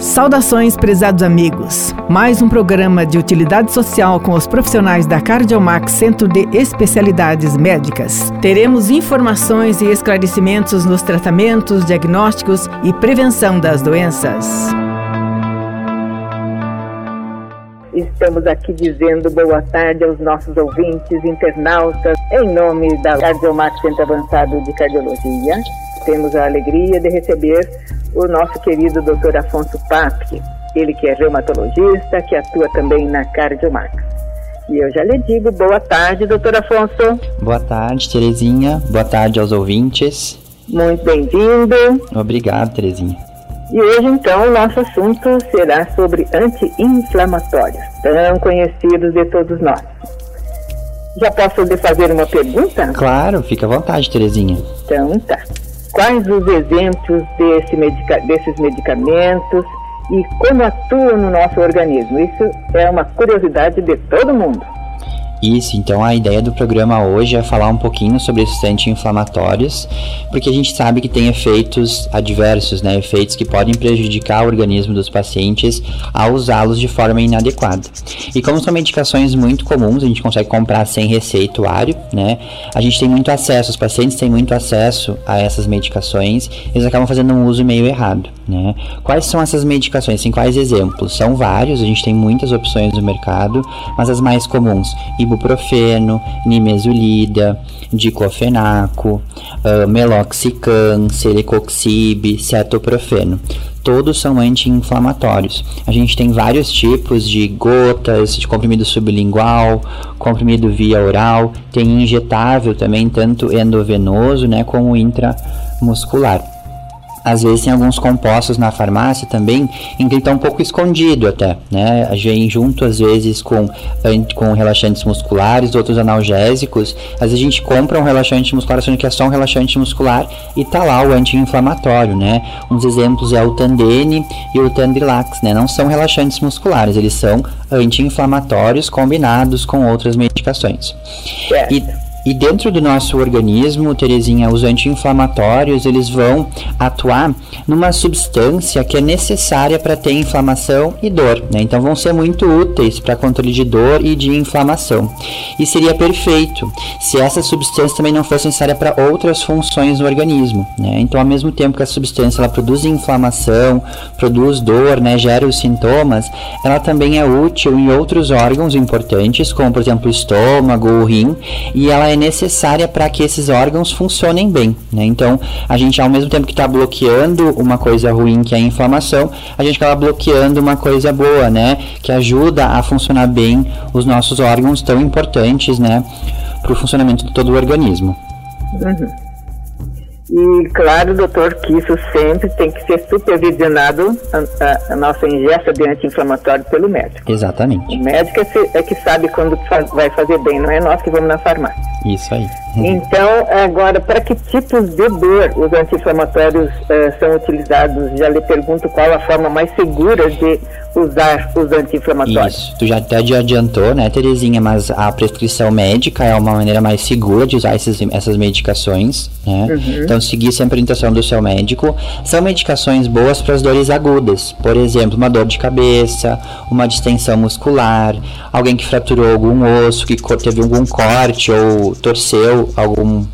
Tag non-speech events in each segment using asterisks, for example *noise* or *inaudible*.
Saudações, prezados amigos. Mais um programa de utilidade social com os profissionais da Cardiomax Centro de Especialidades Médicas. Teremos informações e esclarecimentos nos tratamentos, diagnósticos e prevenção das doenças. Estamos aqui dizendo boa tarde aos nossos ouvintes, internautas, em nome da Cardiomax Centro Avançado de Cardiologia. Temos a alegria de receber o nosso querido Dr. Afonso Papi, ele que é reumatologista, que atua também na Cardiomax. E eu já lhe digo boa tarde, doutor Afonso. Boa tarde, Terezinha. Boa tarde aos ouvintes. Muito bem-vindo. Obrigado, Terezinha. E hoje, então, o nosso assunto será sobre anti-inflamatórios, tão conhecidos de todos nós. Já posso lhe fazer uma pergunta? Claro, fica à vontade, Terezinha. Então tá quais os exemplos desse medica desses medicamentos e como atuam no nosso organismo. Isso é uma curiosidade de todo mundo. Isso, então a ideia do programa hoje é falar um pouquinho sobre esses anti-inflamatórios, porque a gente sabe que tem efeitos adversos, né? Efeitos que podem prejudicar o organismo dos pacientes ao usá-los de forma inadequada. E como são medicações muito comuns, a gente consegue comprar sem receituário, né? A gente tem muito acesso, os pacientes têm muito acesso a essas medicações, eles acabam fazendo um uso meio errado, né? Quais são essas medicações? Tem quais exemplos? São vários, a gente tem muitas opções no mercado, mas as mais comuns, ibuprofeno, nimesulida, diclofenaco, uh, meloxicam, celecoxib, cetoprofeno. Todos são anti-inflamatórios. A gente tem vários tipos de gotas, de comprimido sublingual, comprimido via oral, tem injetável também, tanto endovenoso né, como intramuscular às vezes tem alguns compostos na farmácia também em que ele está um pouco escondido até, né? A gente junto às vezes com, com relaxantes musculares, outros analgésicos, às vezes a gente compra um relaxante muscular achando que é só um relaxante muscular e tá lá o anti-inflamatório, né? Uns exemplos é o Tandene e o Tandrilax, né? Não são relaxantes musculares, eles são anti-inflamatórios combinados com outras medicações. E e dentro do nosso organismo, Terezinha, os anti-inflamatórios, eles vão atuar numa substância que é necessária para ter inflamação e dor, né? Então vão ser muito úteis para controle de dor e de inflamação. E seria perfeito se essa substância também não fosse necessária para outras funções do organismo, né? Então, ao mesmo tempo que a substância ela produz inflamação, produz dor, né, gera os sintomas, ela também é útil em outros órgãos importantes, como por exemplo o estômago, o rim, e ela é necessária para que esses órgãos funcionem bem. Né? Então, a gente, ao mesmo tempo que está bloqueando uma coisa ruim, que é a inflamação, a gente acaba bloqueando uma coisa boa, né? Que ajuda a funcionar bem os nossos órgãos tão importantes, né? Para o funcionamento de todo o organismo. Uhum. E claro, doutor, que isso sempre tem que ser supervisionado a, a, nossa ingesta de anti-inflamatório pelo médico. Exatamente. O médico é, é que sabe quando vai fazer bem, não é nós que vamos na farmácia. Isso aí. Então, agora, para que tipos de dor os anti-inflamatórios uh, são utilizados? Já lhe pergunto qual a forma mais segura de usar os anti-inflamatórios. Isso, tu já até adiantou, né, Terezinha, mas a prescrição médica é uma maneira mais segura de usar esses, essas medicações, né? Uhum. Então, seguir sempre a orientação do seu médico. São medicações boas para as dores agudas, por exemplo, uma dor de cabeça, uma distensão muscular, alguém que fraturou algum osso, que teve algum corte ou torceu algum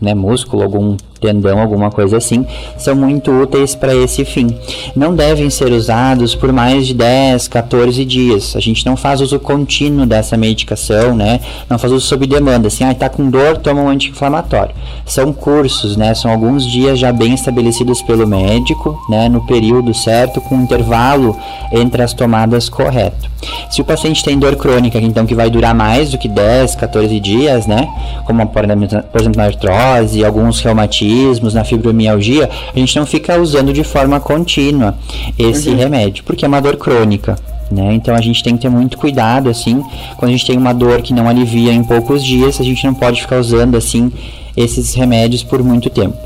né, músculo, algum tendão, alguma coisa assim, são muito úteis para esse fim. Não devem ser usados por mais de 10, 14 dias. A gente não faz uso contínuo dessa medicação, né? Não faz uso sob demanda, assim, ah, tá com dor, toma um anti-inflamatório. São cursos, né? São alguns dias já bem estabelecidos pelo médico, né, no período certo, com um intervalo entre as tomadas correto. Se o paciente tem dor crônica, então que vai durar mais do que 10, 14 dias, né? Como por exemplo na artrose, alguns reumatismos na fibromialgia, a gente não fica usando de forma contínua esse uhum. remédio, porque é uma dor crônica. Né? Então a gente tem que ter muito cuidado assim, quando a gente tem uma dor que não alivia em poucos dias, a gente não pode ficar usando assim esses remédios por muito tempo.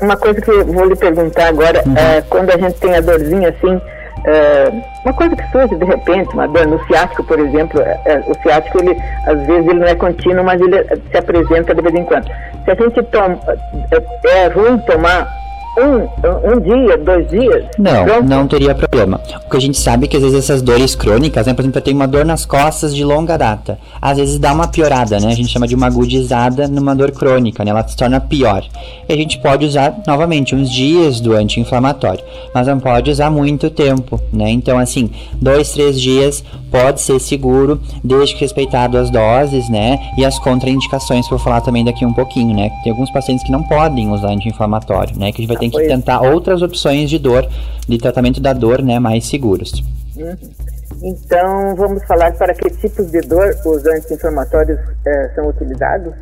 Uma coisa que eu vou lhe perguntar agora, uhum. é, quando a gente tem a dorzinha assim, é, uma coisa que surge de repente, uma dor no ciático, por exemplo, é, é, o ciático, ele, às vezes ele não é contínuo, mas ele se apresenta de vez em quando. Se a gente toma, é, é ruim tomar um, um dia, dois dias? Não, pronto? não teria problema. O que a gente sabe é que às vezes essas dores crônicas, né, por exemplo, eu tenho uma dor nas costas de longa data, às vezes dá uma piorada, né? A gente chama de uma agudizada numa dor crônica, né? Ela se torna pior. E a gente pode usar novamente uns dias do anti-inflamatório, mas não pode usar muito tempo, né? Então, assim, dois, três dias pode ser seguro, desde que respeitado as doses, né? E as contraindicações que eu vou falar também daqui um pouquinho, né? Tem alguns pacientes que não podem usar anti-inflamatório, né? Que a gente vai ter que tentar outras opções de dor, de tratamento da dor, né? Mais seguros. Uhum. Então, vamos falar para que tipos de dor os anti-inflamatórios eh, são utilizados?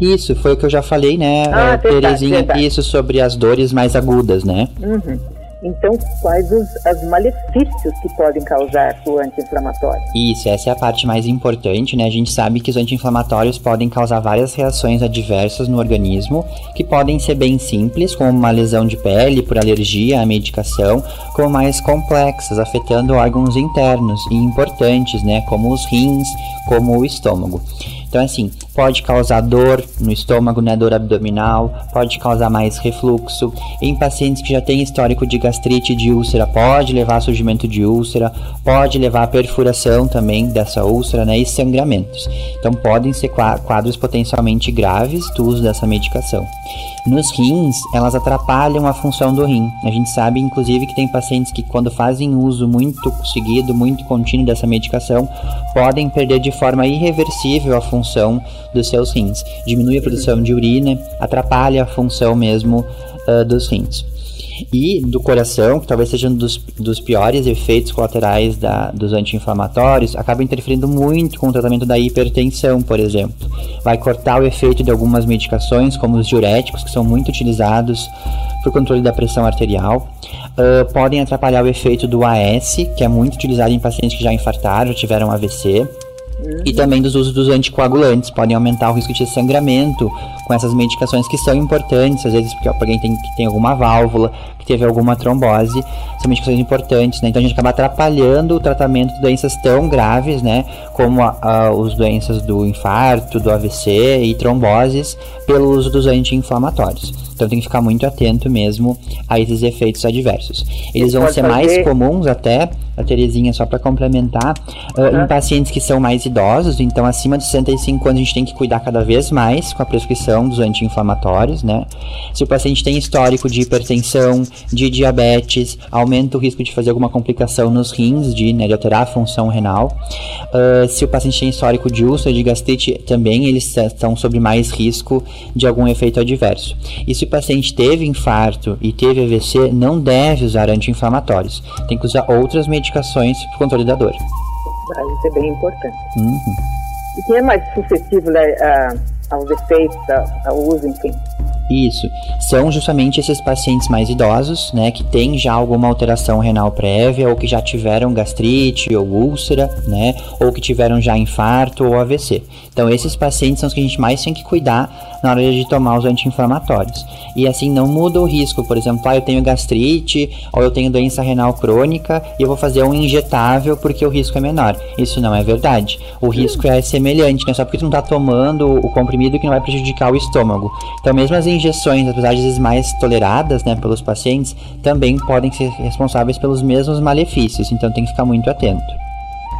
Isso, foi o que eu já falei, né, ah, Terezinha, verdade. isso sobre as dores mais agudas, né? Uhum. Então, quais os as malefícios que podem causar o anti-inflamatório? Isso, essa é a parte mais importante, né? A gente sabe que os anti-inflamatórios podem causar várias reações adversas no organismo, que podem ser bem simples, como uma lesão de pele por alergia à medicação, como mais complexas, afetando órgãos internos e importantes, né? Como os rins, como o estômago. Então, assim, pode causar dor no estômago, né, dor abdominal, pode causar mais refluxo. Em pacientes que já têm histórico de gastrite de úlcera, pode levar a surgimento de úlcera, pode levar a perfuração também dessa úlcera, né, e sangramentos. Então, podem ser quadros potencialmente graves do uso dessa medicação. Nos rins, elas atrapalham a função do rim. A gente sabe, inclusive, que tem pacientes que, quando fazem uso muito seguido, muito contínuo dessa medicação, podem perder de forma irreversível a função dos seus rins. Diminui a produção de urina, atrapalha a função mesmo uh, dos rins e do coração, que talvez seja um dos, dos piores efeitos colaterais da, dos anti-inflamatórios, acaba interferindo muito com o tratamento da hipertensão, por exemplo. Vai cortar o efeito de algumas medicações, como os diuréticos, que são muito utilizados para o controle da pressão arterial. Uh, podem atrapalhar o efeito do AS, que é muito utilizado em pacientes que já infartaram, já tiveram AVC. Uhum. E também dos usos dos anticoagulantes, podem aumentar o risco de sangramento com essas medicações que são importantes, às vezes porque alguém tem, que tem alguma válvula, que teve alguma trombose, são medicações importantes, né? Então a gente acaba atrapalhando o tratamento de doenças tão graves, né? Como a, a, os doenças do infarto, do AVC e tromboses, pelo uso dos anti-inflamatórios. Então tem que ficar muito atento mesmo a esses efeitos adversos. Eles vão ser mais comuns até, a Terezinha, só para complementar, uh, em pacientes que são mais idosos, então acima de 65 anos a gente tem que cuidar cada vez mais com a prescrição dos anti-inflamatórios, né? Se o paciente tem histórico de hipertensão, de diabetes, aumenta o risco de fazer alguma complicação nos rins, de, né, de alterar a função renal. Uh, se o paciente tem histórico de úlcera, de gastrite, também eles estão sob mais risco de algum efeito adverso. E se o paciente teve infarto e teve AVC, não deve usar anti-inflamatórios. Tem que usar outras medicações para o controle da dor. Ah, isso é bem importante. Uhum. E quem é mais suscetível a, a, aos efeitos, ao uso, enfim? Isso. São justamente esses pacientes mais idosos, né, que têm já alguma alteração renal prévia, ou que já tiveram gastrite ou úlcera, né, ou que tiveram já infarto ou AVC. Então, esses pacientes são os que a gente mais tem que cuidar na hora de tomar os anti-inflamatórios. E assim, não muda o risco. Por exemplo, ah, eu tenho gastrite, ou eu tenho doença renal crônica, e eu vou fazer um injetável porque o risco é menor. Isso não é verdade. O risco é semelhante, né? Só porque tu não está tomando o comprimido que não vai prejudicar o estômago. Então, mesmo as injeções, apesar de às vezes mais toleradas né, pelos pacientes, também podem ser responsáveis pelos mesmos malefícios. Então, tem que ficar muito atento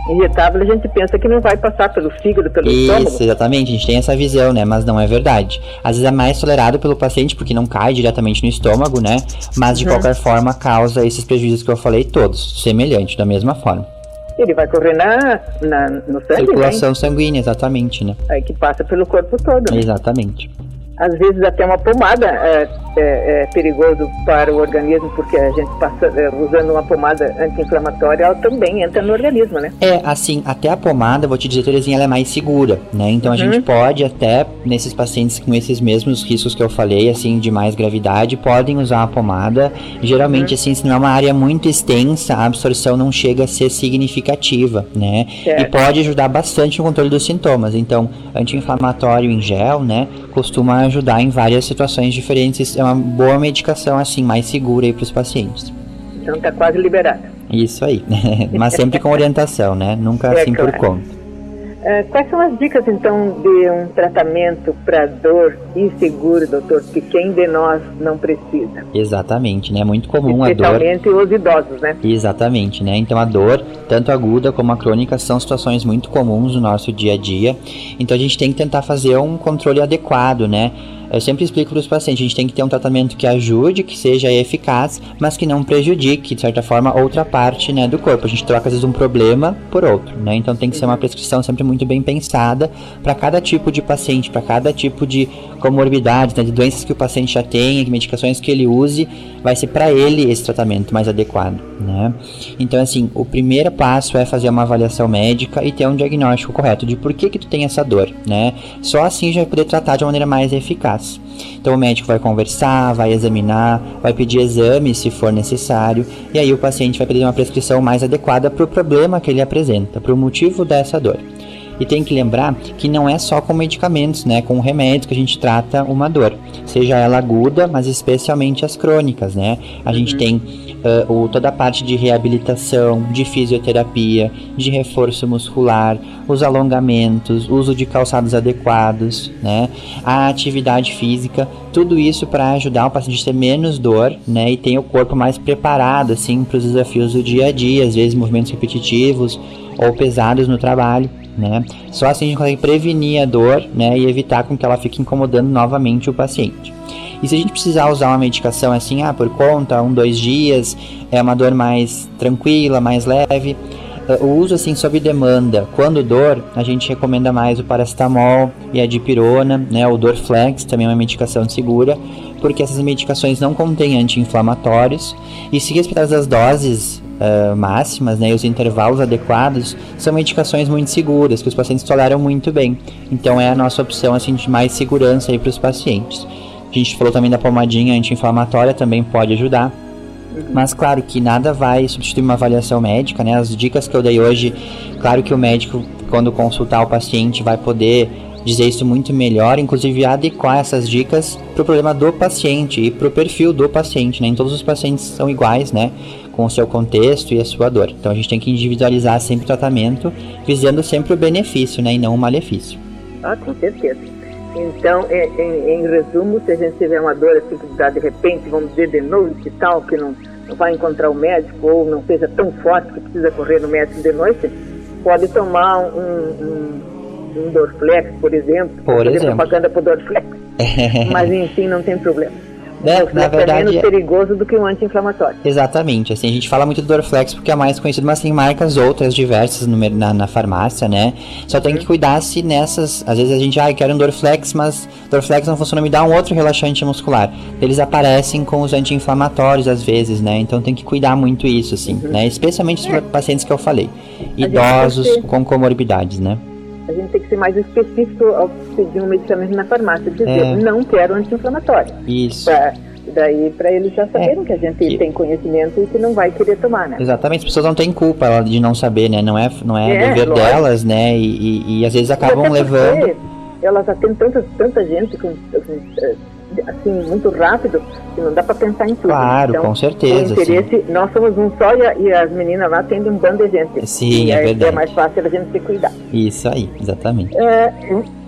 injetável, a gente pensa que não vai passar pelo fígado, pelo Isso, estômago. Isso, exatamente, a gente tem essa visão, né? Mas não é verdade. Às vezes é mais tolerado pelo paciente porque não cai diretamente no estômago, né? Mas de uhum. qualquer forma causa esses prejuízos que eu falei todos, semelhante, da mesma forma. Ele vai correr na, na no sangue, Circulação né? sanguínea, exatamente, né? Aí que passa pelo corpo todo. Né? Exatamente às vezes até uma pomada é, é, é, perigoso para o organismo, porque a gente passa é, usando uma pomada anti-inflamatória, ela também entra no organismo, né? É, assim, até a pomada, vou te dizer, Terezinha, ela é mais segura, né? Então a uhum. gente pode até, nesses pacientes com esses mesmos riscos que eu falei, assim, de mais gravidade, podem usar a pomada. Geralmente, uhum. assim, se não é uma área muito extensa, a absorção não chega a ser significativa, né? Certo. E pode ajudar bastante no controle dos sintomas. Então, anti-inflamatório em gel, né? Costuma ajudar em várias situações diferentes. É uma boa medicação, assim, mais segura aí para os pacientes. Então tá quase liberada. Isso aí. *laughs* Mas sempre com orientação, né? Nunca é, assim claro. por conta. Uh, quais são as dicas, então, de um tratamento para dor e seguro, doutor, que quem de nós não precisa? Exatamente, né? É muito comum a dor. Especialmente os idosos, né? Exatamente, né? Então a dor, tanto aguda como a crônica, são situações muito comuns no nosso dia a dia. Então a gente tem que tentar fazer um controle adequado, né? Eu sempre explico para os pacientes, a gente tem que ter um tratamento que ajude, que seja eficaz, mas que não prejudique, de certa forma, outra parte né, do corpo. A gente troca, às vezes, um problema por outro, né? Então tem que ser uma prescrição sempre muito bem pensada para cada tipo de paciente, para cada tipo de comorbidade, né, de doenças que o paciente já tem, de medicações que ele use, vai ser para ele esse tratamento mais adequado, né? Então, assim, o primeiro passo é fazer uma avaliação médica e ter um diagnóstico correto de por que que tu tem essa dor, né? Só assim já vai poder tratar de uma maneira mais eficaz. Então o médico vai conversar, vai examinar, vai pedir exames se for necessário, e aí o paciente vai pedir uma prescrição mais adequada para o problema que ele apresenta, para o motivo dessa dor. E tem que lembrar que não é só com medicamentos, né, com remédios que a gente trata uma dor, seja ela aguda, mas especialmente as crônicas, né? A uhum. gente tem uh, o, toda a parte de reabilitação, de fisioterapia, de reforço muscular, os alongamentos, uso de calçados adequados, né? A atividade física, tudo isso para ajudar o paciente a ter menos dor, né? E ter o corpo mais preparado, assim, para os desafios do dia a dia, às vezes movimentos repetitivos ou pesados no trabalho né? Só assim a gente consegue prevenir a dor, né, e evitar com que ela fique incomodando novamente o paciente. E se a gente precisar usar uma medicação assim, ah, por conta, um, dois dias, é uma dor mais tranquila, mais leve, eh, o uso assim sob demanda, quando dor, a gente recomenda mais o paracetamol e a dipirona, né, o Dorflex, também é uma medicação segura, porque essas medicações não contêm anti-inflamatórios e se respeitadas as doses uh, máximas né, e os intervalos adequados, são medicações muito seguras, que os pacientes toleram muito bem. Então é a nossa opção assim, de mais segurança para os pacientes. A gente falou também da pomadinha anti-inflamatória, também pode ajudar. Mas claro que nada vai substituir uma avaliação médica, né? As dicas que eu dei hoje, claro que o médico, quando consultar o paciente, vai poder dizer isso muito melhor, inclusive adequar essas dicas para o problema do paciente e para o perfil do paciente, né? Nem todos os pacientes são iguais, né? Com o seu contexto e a sua dor. Então a gente tem que individualizar sempre o tratamento, visando sempre o benefício, né? E não o malefício. Ah, com certeza. Então, em, em, em resumo, se a gente tiver uma dor assim, que de repente, vamos dizer, de noite e tal, que não, não vai encontrar o médico ou não seja tão forte que precisa correr no médico de noite, pode tomar um, um um Dorflex, por exemplo, por fazer exemplo. propaganda para o Dorflex. *laughs* Mas enfim, não tem problema. Né? Na verdade, é menos perigoso do que um anti-inflamatório. Exatamente. Assim, a gente fala muito do Dorflex porque é mais conhecido, mas tem marcas outras diversas no, na, na, farmácia, né? Só tem que cuidar se nessas. Às vezes a gente, ah, quero um Dorflex, mas Dorflex não funciona, me dá um outro relaxante muscular. Eles aparecem com os anti-inflamatórios às vezes, né? Então tem que cuidar muito isso, assim, uhum. né? Especialmente os é. pacientes que eu falei. Idosos com comorbidades, né? A gente tem que ser mais específico ao pedir um medicamento na farmácia, dizer, é. não quero anti-inflamatório. Isso. Pra, daí para eles já saberem é. que a gente que... tem conhecimento e que não vai querer tomar, né? Exatamente, as pessoas não têm culpa de não saber, né? Não é, não é, é dever lógico. delas, né? E, e, e, às vezes acabam levando. Elas atendem tanta, tanta gente com, com assim, muito rápido, que não dá para pensar em tudo. Claro, então, com certeza. O interesse, sim. nós somos um só e, a, e, as meninas lá têm um bando de gente. Sim, e é, é verdade. É mais fácil a gente se cuidar. Isso aí, exatamente. É,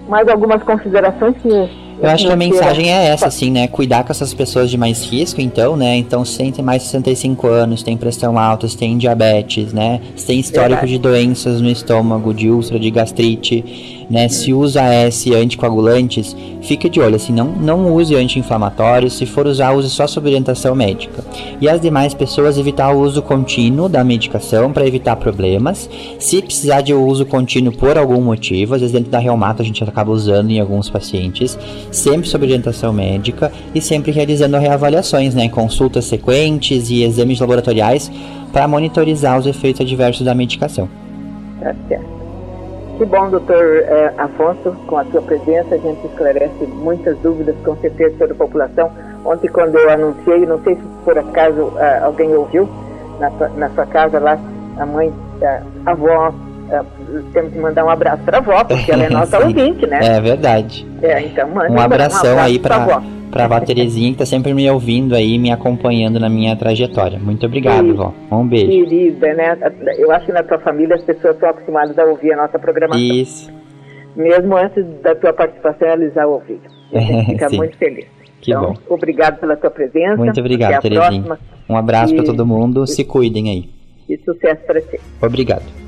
mais algumas considerações que eu acho que a mensagem é essa, assim, né? Cuidar com essas pessoas de mais risco, então, né? Então, se tem mais de 65 anos, tem pressão alta, se tem diabetes, né? Se tem histórico de doenças no estômago, de úlcera, de gastrite, né? Se usa S anticoagulantes, fique de olho, assim, não, não use anti-inflamatórios, se for usar, use só sob orientação médica. E as demais pessoas evitar o uso contínuo da medicação para evitar problemas. Se precisar de uso contínuo por algum motivo, às vezes dentro da reumato a gente acaba usando em alguns pacientes, sempre sob orientação médica e sempre realizando reavaliações, né? Consultas sequentes e exames laboratoriais para monitorizar os efeitos adversos da medicação. Tá certo. Que bom, doutor eh, Afonso, com a sua presença, a gente esclarece muitas dúvidas, com certeza, sobre a população. Ontem, quando eu anunciei, não sei se por acaso eh, alguém ouviu, na sua, na sua casa lá, a mãe, a avó, temos que mandar um abraço para a avó, porque ela é *laughs* nossa ouvinte, né? É verdade. É, então manda um abração um abraço aí para pra avó Terezinha, que tá sempre me ouvindo aí, me acompanhando na minha trajetória. Muito obrigado, Sim. vó. Um beijo. Querida, né? Eu acho que na tua família as pessoas estão acostumadas a ouvir a nossa programação. Isso. Mesmo antes da tua participação, eles já ouviram. A gente *laughs* fica muito feliz. Que então, bom. Obrigado pela tua presença. Muito obrigado, Terezinha. Um abraço e... para todo mundo. Se cuidem aí. E sucesso para ti. Obrigado.